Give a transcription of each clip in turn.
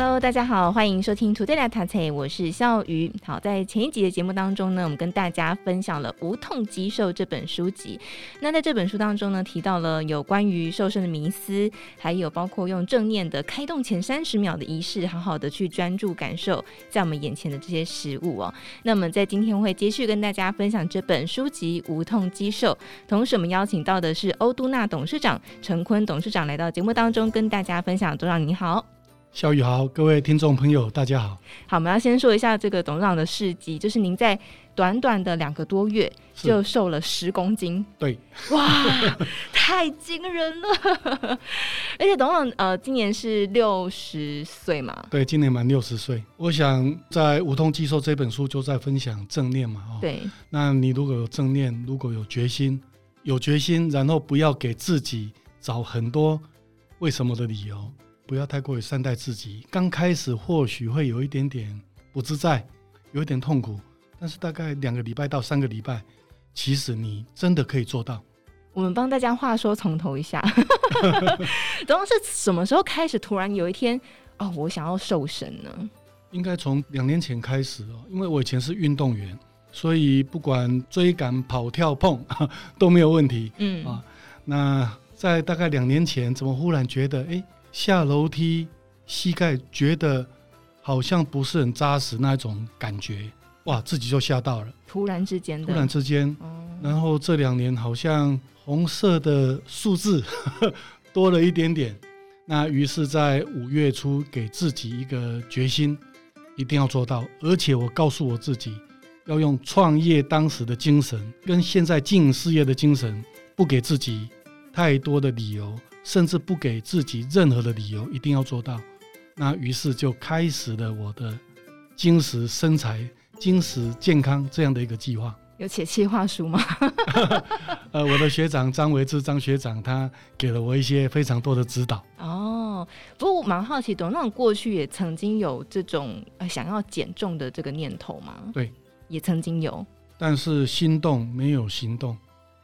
Hello，大家好，欢迎收听 Today 来读册，我是笑鱼。好，在前一集的节目当中呢，我们跟大家分享了《无痛肌瘦》这本书籍。那在这本书当中呢，提到了有关于瘦身的迷思，还有包括用正念的开动前三十秒的仪式，好好的去专注感受在我们眼前的这些食物哦。那么在今天会继续跟大家分享这本书籍《无痛肌瘦》，同时我们邀请到的是欧都娜董事长陈坤董事长来到节目当中跟大家分享。董事长你好。小宇豪，各位听众朋友，大家好。好，我们要先说一下这个董事长的事迹，就是您在短短的两个多月就瘦了十公斤。对，哇，太惊人了！而且董事长呃，今年是六十岁嘛？对，今年满六十岁。我想在《无痛肌瘦》这本书就在分享正念嘛，哦，对。那你如果有正念，如果有决心，有决心，然后不要给自己找很多为什么的理由。不要太过于善待自己。刚开始或许会有一点点不自在，有一点痛苦，但是大概两个礼拜到三个礼拜，其实你真的可以做到。我们帮大家话说从头一下，然后是什么时候开始突然有一天哦，我想要瘦身呢？应该从两年前开始哦，因为我以前是运动员，所以不管追赶、跑、跳、碰 都没有问题。嗯啊，那在大概两年前，怎么忽然觉得哎？下楼梯，膝盖觉得好像不是很扎实那种感觉，哇，自己就吓到了。突然之间，突然之间，嗯，然后这两年好像红色的数字 多了一点点。那于是，在五月初给自己一个决心，一定要做到。而且我告诉我自己，要用创业当时的精神，跟现在经营事业的精神，不给自己太多的理由。甚至不给自己任何的理由，一定要做到。那于是就开始了我的精实身材、精实健康这样的一个计划。有写计划书吗？呃，我的学长张维志张学长，他给了我一些非常多的指导。哦，不过我蛮好奇，董事长过去也曾经有这种想要减重的这个念头吗？对，也曾经有，但是心动没有行动。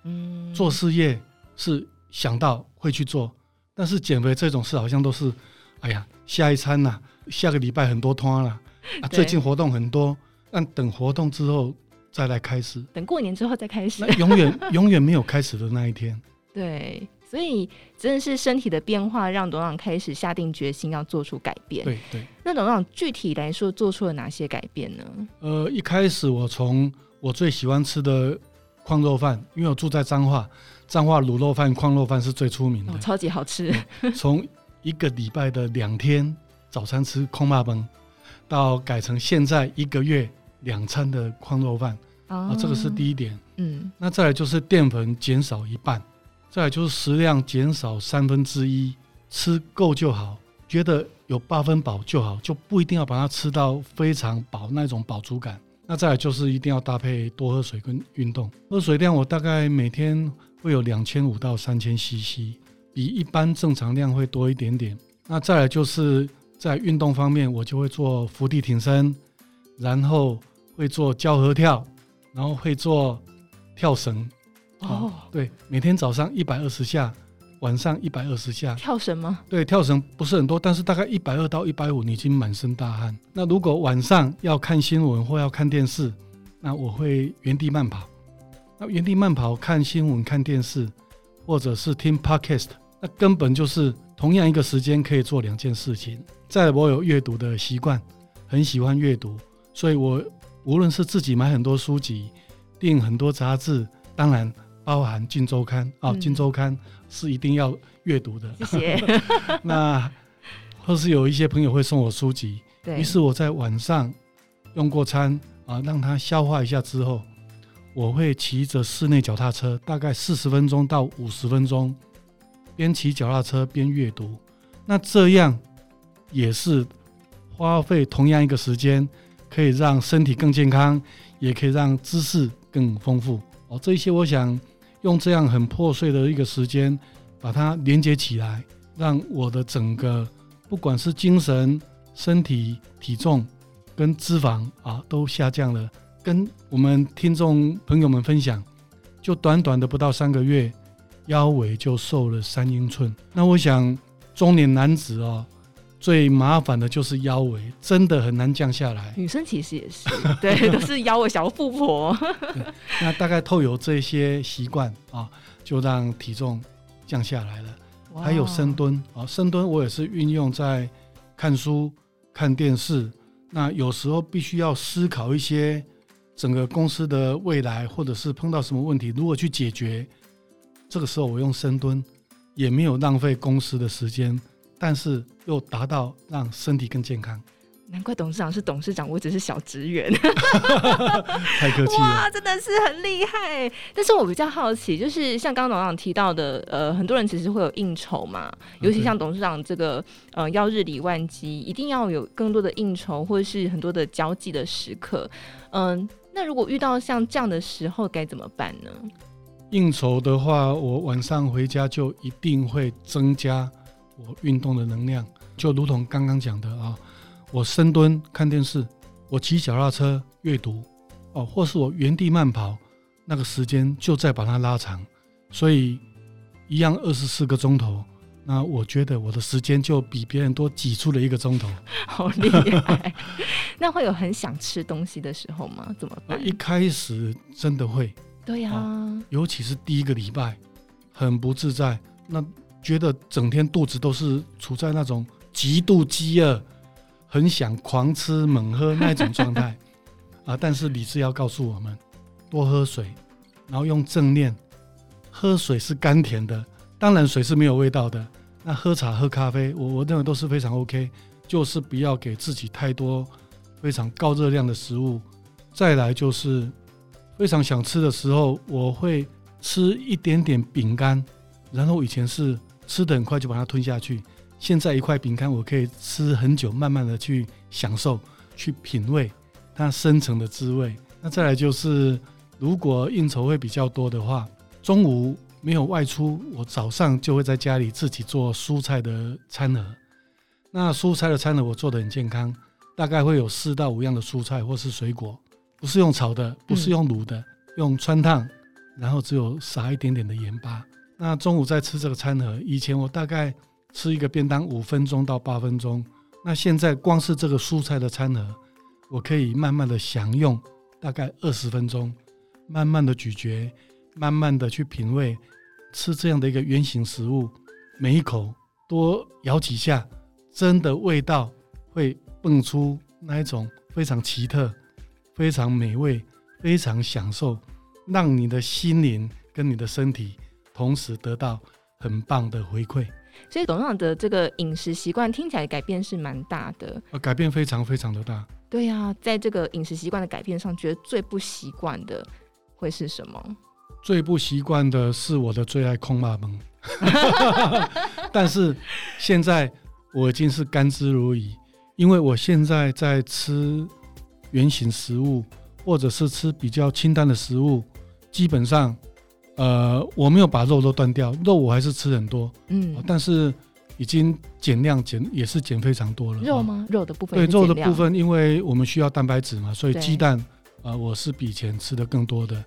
嗯，做事业是。想到会去做，但是减肥这种事好像都是，哎呀，下一餐呐、啊，下个礼拜很多摊了，啊，最近活动很多，那等活动之后再来开始，等过年之后再开始，永远 永远没有开始的那一天。对，所以真的是身体的变化让董事长开始下定决心要做出改变。对对，那董事长具体来说做出了哪些改变呢？呃，一开始我从我最喜欢吃的矿肉饭，因为我住在彰化。彰化卤肉饭、矿肉饭是最出名的，哦，超级好吃。从一个礼拜的两天早餐吃空霸崩，到改成现在一个月两餐的矿肉饭，哦，啊，这个是第一点。嗯，那再来就是淀粉减少一半，再来就是食量减少三分之一，吃够就好，觉得有八分饱就好，就不一定要把它吃到非常饱那种饱足感。那再来就是一定要搭配多喝水跟运动，喝水量我大概每天。会有两千五到三千 CC，比一般正常量会多一点点。那再来就是在运动方面，我就会做伏地挺身，然后会做交合跳，然后会做跳绳。哦，对，每天早上一百二十下，晚上一百二十下。跳绳吗？对，跳绳不是很多，但是大概一百二到一百五，你已经满身大汗。那如果晚上要看新闻或要看电视，那我会原地慢跑。那原地慢跑、看新闻、看电视，或者是听 podcast，那根本就是同样一个时间可以做两件事情。再，我有阅读的习惯，很喜欢阅读，所以我无论是自己买很多书籍、订很多杂志，当然包含《金周刊》啊，《金周刊》是一定要阅读的。谢谢。那或是有一些朋友会送我书籍，于是我在晚上用过餐啊，让它消化一下之后。我会骑着室内脚踏车，大概四十分钟到五十分钟，边骑脚踏车边阅读。那这样也是花费同样一个时间，可以让身体更健康，也可以让知识更丰富。哦，这一些我想用这样很破碎的一个时间，把它连接起来，让我的整个不管是精神、身体、体重跟脂肪啊都下降了跟我们听众朋友们分享，就短短的不到三个月，腰围就瘦了三英寸。那我想中年男子哦，最麻烦的就是腰围，真的很难降下来。女生其实也是，对，都是腰围小富婆。那大概透有这些习惯啊，就让体重降下来了。还有深蹲啊，深蹲我也是运用在看书、看电视。那有时候必须要思考一些整个公司的未来，或者是碰到什么问题，如何去解决。这个时候我用深蹲，也没有浪费公司的时间，但是又达到让身体更健康。难怪董事长是董事长，我只是小职员。太客气了，哇，真的是很厉害。但是我比较好奇，就是像刚刚董事长提到的，呃，很多人其实会有应酬嘛，尤其像董事长这个，呃，要日理万机，一定要有更多的应酬，或者是很多的交际的时刻。嗯、呃，那如果遇到像这样的时候，该怎么办呢？应酬的话，我晚上回家就一定会增加我运动的能量，就如同刚刚讲的啊。我深蹲看电视，我骑脚踏车阅读，哦，或是我原地慢跑，那个时间就再把它拉长，所以一样二十四个钟头，那我觉得我的时间就比别人多挤出了一个钟头，好厉害！那会有很想吃东西的时候吗？怎么办？一开始真的会，对呀、尤其是第一个礼拜，很不自在，那觉得整天肚子都是处在那种极度饥饿。很想狂吃猛喝那种状态 啊！但是理智要告诉我们，多喝水，然后用正念。喝水是甘甜的，当然水是没有味道的。那喝茶、喝咖啡，我我认为都是非常 OK，就是不要给自己太多非常高热量的食物。再来就是非常想吃的时候，我会吃一点点饼干，然后以前是吃得很快就把它吞下去。现在一块饼干我可以吃很久，慢慢的去享受、去品味它深层的滋味。那再来就是，如果应酬会比较多的话，中午没有外出，我早上就会在家里自己做蔬菜的餐盒。那蔬菜的餐盒我做得很健康，大概会有四到五样的蔬菜或是水果，不是用炒的，不是用卤的，用汆烫，然后只有撒一点点的盐巴。那中午在吃这个餐盒，以前我大概。吃一个便当五分钟到八分钟，那现在光是这个蔬菜的餐盒，我可以慢慢的享用，大概二十分钟，慢慢的咀嚼，慢慢的去品味，吃这样的一个圆形食物，每一口多咬几下，真的味道会蹦出那一种非常奇特、非常美味、非常享受，让你的心灵跟你的身体同时得到很棒的回馈。所以董事长的这个饮食习惯听起来改变是蛮大的，呃，改变非常非常的大。对呀，啊，在这个饮食习惯的改变上，觉得最不习惯的会是什么？最不习惯的是我的最爱焢肉饭，但是现在我已经是甘之如饴，因为我现在在吃原形食物，或者是吃比较清淡的食物，基本上。呃，我没有把肉都断掉，肉我还是吃很多，嗯，但是已经减量减也是减非常多了。肉吗？肉的部分？对，肉的部分，因为我们需要蛋白质嘛，所以鸡蛋啊、呃，我是比以前吃的更多的。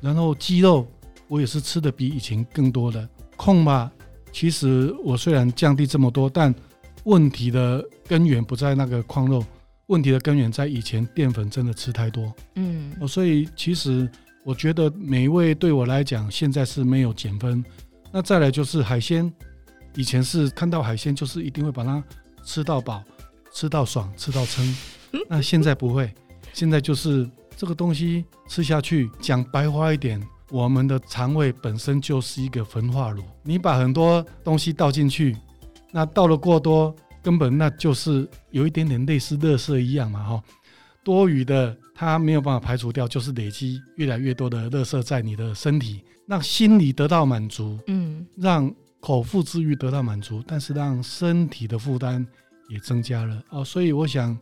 然后鸡肉我也是吃的比以前更多的。控吧，其实我虽然降低这么多，但问题的根源不在那个控肉，问题的根源在以前淀粉真的吃太多，嗯，所以其实。我觉得美味对我来讲，现在是没有减分。那再来就是海鲜，以前是看到海鲜就是一定会把它吃到饱、吃到爽、吃到撑。那现在不会，现在就是这个东西吃下去，讲白话一点，我们的肠胃本身就是一个焚化炉。你把很多东西倒进去，那倒了过多，根本那就是有一点点类似垃圾一样嘛，哈。多余的，它没有办法排除掉，就是累积越来越多的垃圾在你的身体，让心理得到满足，嗯，让口腹之欲得到满足，但是让身体的负担也增加了哦。所以我想，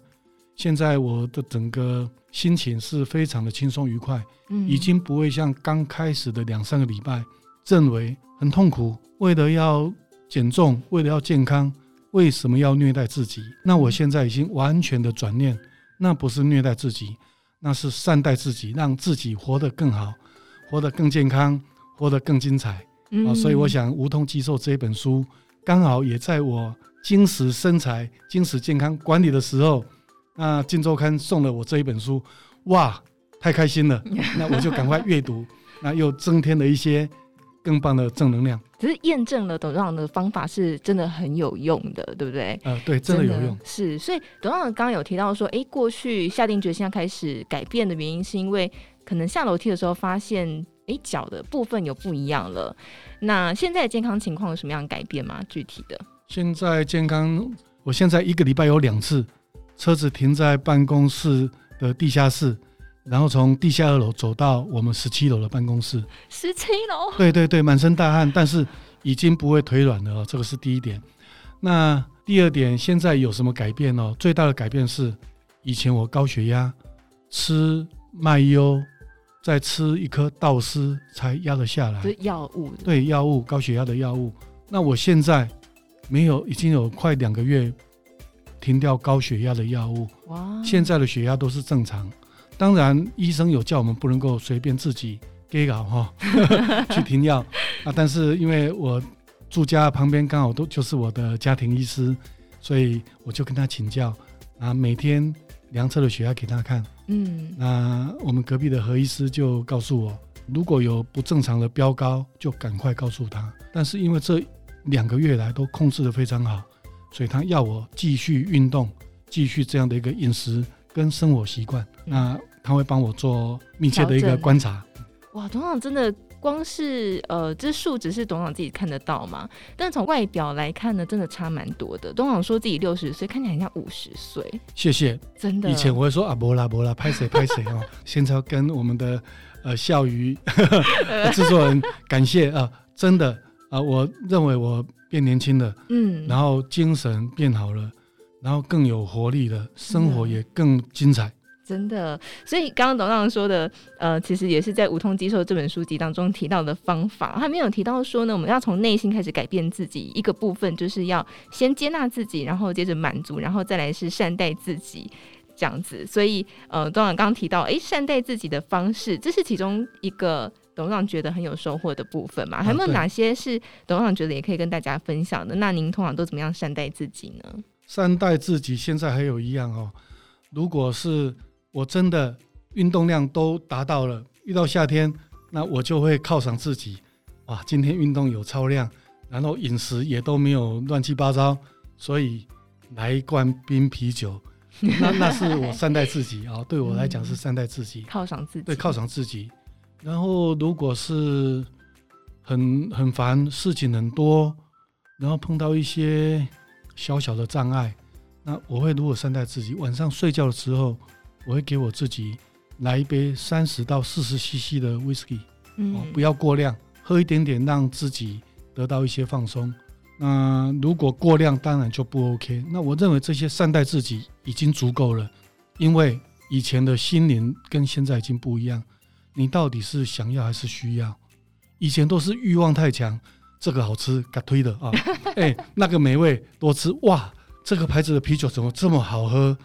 现在我的整个心情是非常的轻松愉快，嗯，已经不会像刚开始的两三个礼拜认为很痛苦，为了要减重，为了要健康，为什么要虐待自己？那我现在已经完全的转念。那不是虐待自己，那是善待自己，让自己活得更好，活得更健康，活得更精彩。嗯、啊，所以我想《无痛肌瘦》这一本书，刚好也在我精实身材、精实健康管理的时候，那《金周刊》送了我这一本书，哇，太开心了！那我就赶快阅读，那又增添了一些更棒的正能量。只是验证了董事长的方法是真的很有用的，对不对？呃，对，真的有用。是，所以董事长刚刚有提到说，哎，过去下定决心要开始改变的原因，是因为可能下楼梯的时候发现。哎，脚的部分有不一样了。那现在的健康情况有什么样的改变吗？具体的？现在健康，我现在一个礼拜有两次，车子停在办公室的地下室，然后从地下二楼走到我们十七楼的办公室。十七楼？对对对，满身大汗，但是已经不会腿软了哦。这个是第一点。那第二点，现在有什么改变哦？最大的改变是，以前我高血压，吃麦优。再吃一颗道斯才压得下来，是药物。对，药物，高血压的药物。那我现在没有，已经有快两个月停掉高血压的药物。哇，现在的血压都是正常。当然，医生有叫我们不能够随便自己给搞哈 去停药啊。但是因为我住家旁边刚好都就是我的家庭医师，所以我就跟他请教啊，每天量测的血压给他看。嗯，那我们隔壁的何医师就告诉我，如果有不正常的飙高，就赶快告诉他。但是因为这两个月来都控制的非常好，所以他要我继续运动，继续这样的一个饮食跟生活习惯。那他会帮我做密切的一个观察。哇，董事长真的。光是呃，这数值是董事长自己看得到嘛？但从外表来看呢，真的差蛮多的。董事长说自己六十岁，看起来很像五十岁。谢谢，真的。以前我会说啊，不啦不啦，拍谁拍谁哦。现在要跟我们的呃笑鱼 制作人感谢啊，真的啊，我认为我变年轻了，嗯，然后精神变好了，然后更有活力了，生活也更精彩。真的，所以刚刚董事长说的，呃，其实也是在《无痛接受》这本书籍当中提到的方法。他没有提到说呢，我们要从内心开始改变自己，一个部分就是要先接纳自己，然后接着满足，然后再来是善待自己这样子。所以，呃，董事长刚刚提到，哎，善待自己的方式，这是其中一个董事长觉得很有收获的部分嘛？还有没有哪些是董事长觉得也可以跟大家分享的？那您通常都怎么样善待自己呢？善待自己，现在还有一样哦，如果是。我真的运动量都达到了，遇到夏天，那我就会犒赏自己，哇，今天运动有超量，然后饮食也都没有乱七八糟，所以来一罐冰啤酒，那那是我善待自己啊、哦，对我来讲是善待自己，犒赏自己，对，犒赏自己。然后如果是很很烦，事情很多，然后碰到一些小小的障碍，那我会如何善待自己，晚上睡觉的时候。我会给我自己来一杯三十到四十 CC 的 whisky，哦，不要过量，喝一点点，让自己得到一些放松。那如果过量，当然就不 OK。那我认为这些善待自己已经足够了，因为以前的心灵跟现在已经不一样。你到底是想要还是需要？以前都是欲望太强，这个好吃，嘎推的啊，哎，那个美味多吃，哇，这个牌子的啤酒怎么这么好喝？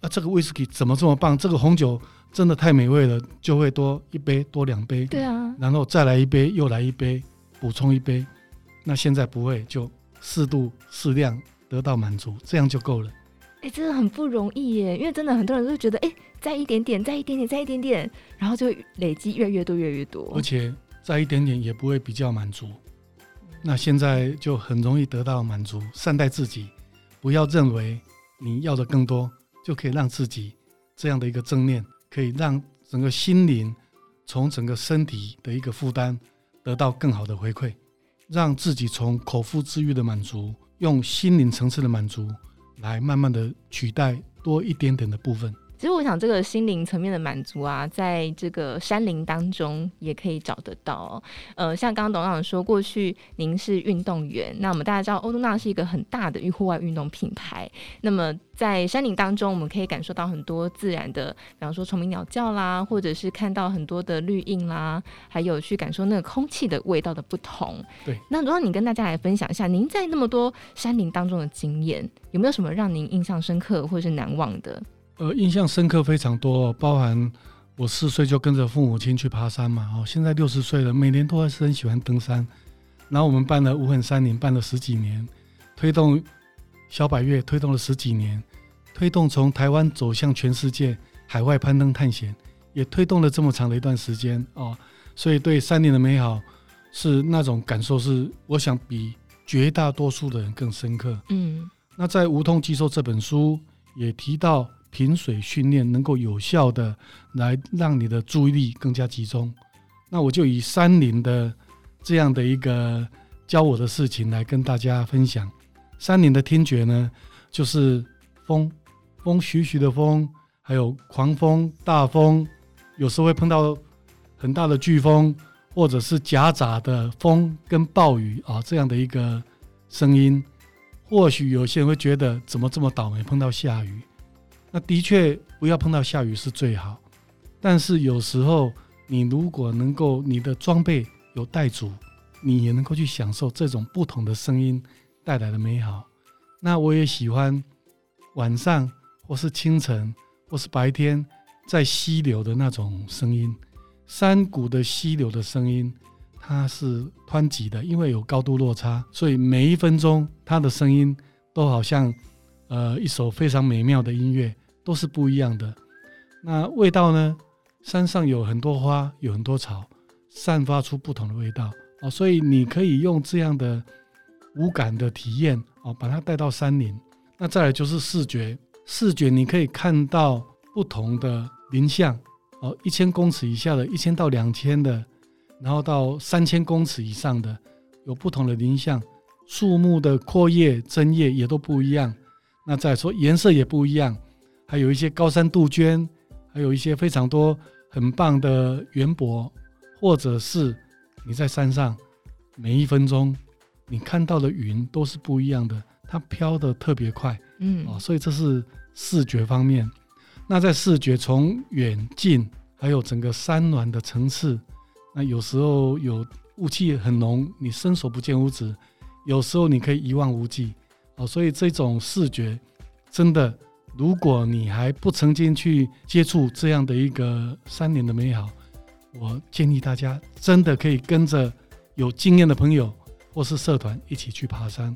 啊，这个威士忌怎么这么棒？这个红酒真的太美味了，就会多一杯，多两杯。对啊，然后再来一杯，又来一杯，补充一杯。那现在不会，就适度适量得到满足，这样就够了。哎，真的很不容易耶，因为真的很多人都觉得，哎，再一点点，再一点点，再一点点，然后就累积越来越多，越来越多。而且再一点点也不会比较满足。那现在就很容易得到满足，善待自己，不要认为你要的更多。就可以让自己这样的一个正念，可以让整个心灵从整个身体的一个负担得到更好的回馈，让自己从口腹之欲的满足，用心灵层次的满足来慢慢的取代多一点点的部分。其实我想，这个心灵层面的满足啊，在这个山林当中也可以找得到哦。呃，像刚刚董事长说，过去您是运动员，那我们大家知道欧都纳是一个很大的户外运动品牌。那么在山林当中，我们可以感受到很多自然的，比方说虫鸣鸟叫啦，或者是看到很多的绿荫啦，还有去感受那个空气的味道的不同。对。那如果你跟大家来分享一下，您在那么多山林当中的经验，有没有什么让您印象深刻或是难忘的？呃，印象深刻非常多，包含我四岁就跟着父母亲去爬山嘛，哦，现在六十岁了，每年都还是很喜欢登山。然后我们办了无痕山林，办了十几年，推动小百岳推动了十几年，推动从台湾走向全世界海外攀登探险，也推动了这么长的一段时间哦，所以对山林的美好是那种感受是，我想比绝大多数的人更深刻。嗯，那在《无痛肌瘦》这本书也提到，平水训练能够有效的来让你的注意力更加集中。那我就以山林的。这样的一个教我的事情来跟大家分享。山林的听觉呢，就是风，风徐徐的风，还有狂风、大风，有时候会碰到很大的飓风，或者是夹杂的风跟暴雨啊，这样的一个声音。或许有些人会觉得，怎么这么倒霉碰到下雨？那的确不要碰到下雨是最好。但是有时候你如果能够，你的装备。有带足，你也能够去享受这种不同的声音带来的美好。那我也喜欢晚上或是清晨或是白天在溪流的那种声音，山谷的溪流的声音，它是湍急的，因为有高度落差，所以每一分钟它的声音都好像呃一首非常美妙的音乐，都是不一样的。那味道呢？山上有很多花，有很多草。散发出不同的味道哦，所以你可以用这样的五感的体验哦，把它带到山林。那再来就是视觉，视觉你可以看到不同的林相哦，一千公尺以下的，一千到两千的，然后到三千公尺以上的，有不同的林相，树木的阔叶、针叶也都不一样。那再说颜色也不一样，还有一些高山杜鹃，还有一些非常多很棒的园博。或者是你在山上，每一分钟你看到的云都是不一样的，它飘得特别快，嗯，哦，所以这是视觉方面。那在视觉从远近，还有整个山峦的层次，那有时候有雾气很浓，你伸手不见五指；有时候你可以一望无际，哦，所以这种视觉真的，如果你还不曾经去接触这样的一个山林的美好。我建议大家真的可以跟着有经验的朋友或是社团一起去爬山。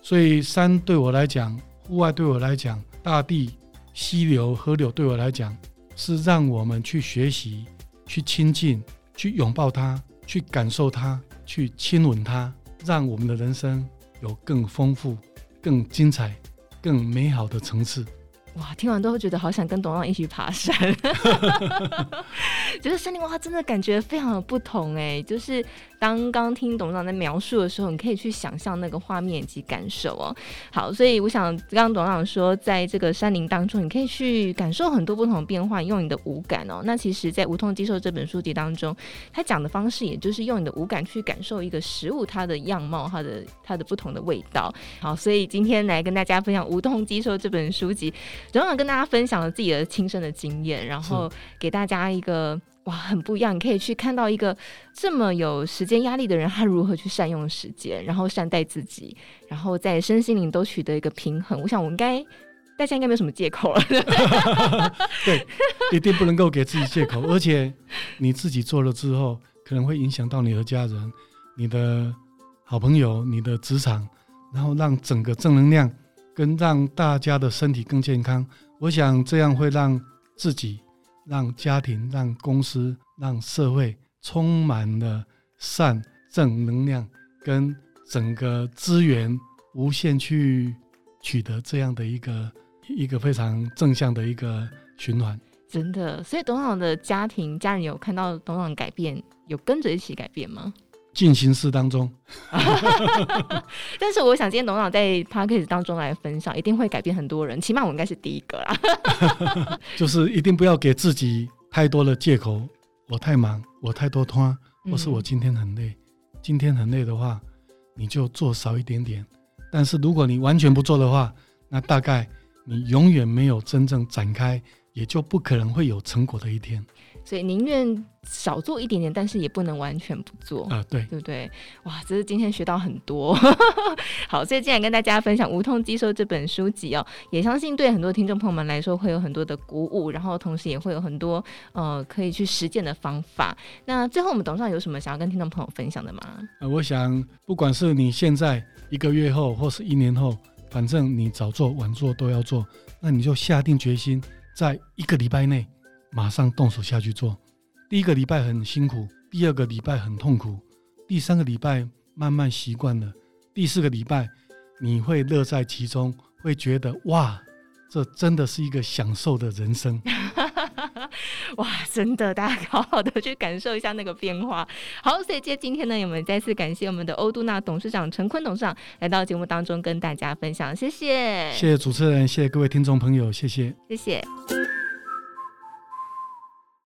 所以山对我来讲，户外对我来讲，大地、溪流、河流对我来讲，是让我们去学习、去亲近、去拥抱它、去感受它、去亲吻它，让我们的人生有更丰富、更精彩、更美好的层次。哇，听完都会觉得好想跟董事长一起爬山，觉得山林哇，真的感觉非常的不同哎，就是。当刚听董事长在描述的时候，你可以去想象那个画面以及感受哦。好，所以我想刚刚董事长说，在这个山林当中，你可以去感受很多不同的变化，用你的五感哦。那其实，在《无痛接受》这本书籍当中，他讲的方式，也就是用你的五感去感受一个食物它的样貌，它的它的不同的味道。好，所以今天来跟大家分享《无痛接受》这本书籍，董事长跟大家分享了自己的亲身的经验，然后给大家一个。哇，很不一样！你可以去看到一个这么有时间压力的人，他如何去善用时间，然后善待自己，然后在身心灵都取得一个平衡。我想，我应该大家应该没有什么借口了。对，一定不能够给自己借口。而且你自己做了之后，可能会影响到你的家人、你的好朋友、你的职场，然后让整个正能量跟让大家的身体更健康。我想这样会让自己。让家庭、让公司、让社会充满了善正能量，跟整个资源无限去取得这样的一个一个非常正向的一个循环。真的，所以董事长的家庭、家人有看到董事长改变，有跟着一起改变吗？进行式当中，但是我想今天董事长在 podcast 当中来分享，一定会改变很多人，起码我应该是第一个啦。就是一定不要给自己太多的借口，我太忙，我太多拖，或是我今天很累。嗯、今天很累的话，你就做少一点点。但是如果你完全不做的话，那大概你永远没有真正展开，也就不可能会有成果的一天。所以宁愿少做一点点，但是也不能完全不做啊，对对不对？哇，这是今天学到很多。好，所以今天跟大家分享《无痛接受》这本书籍哦，也相信对很多听众朋友们来说会有很多的鼓舞，然后同时也会有很多呃可以去实践的方法。那最后我们董事长有什么想要跟听众朋友分享的吗？呃，我想不管是你现在一个月后或是一年后，反正你早做晚做都要做，那你就下定决心，在一个礼拜内。马上动手下去做，第一个礼拜很辛苦，第二个礼拜很痛苦，第三个礼拜慢慢习惯了，第四个礼拜你会乐在其中，会觉得哇，这真的是一个享受的人生。哇，真的，大家好好的去感受一下那个变化。好，所以接今天呢，我们再次感谢我们的欧杜娜董事长陈坤董事长来到节目当中跟大家分享，谢谢，谢谢主持人，谢谢各位听众朋友，谢谢，谢谢。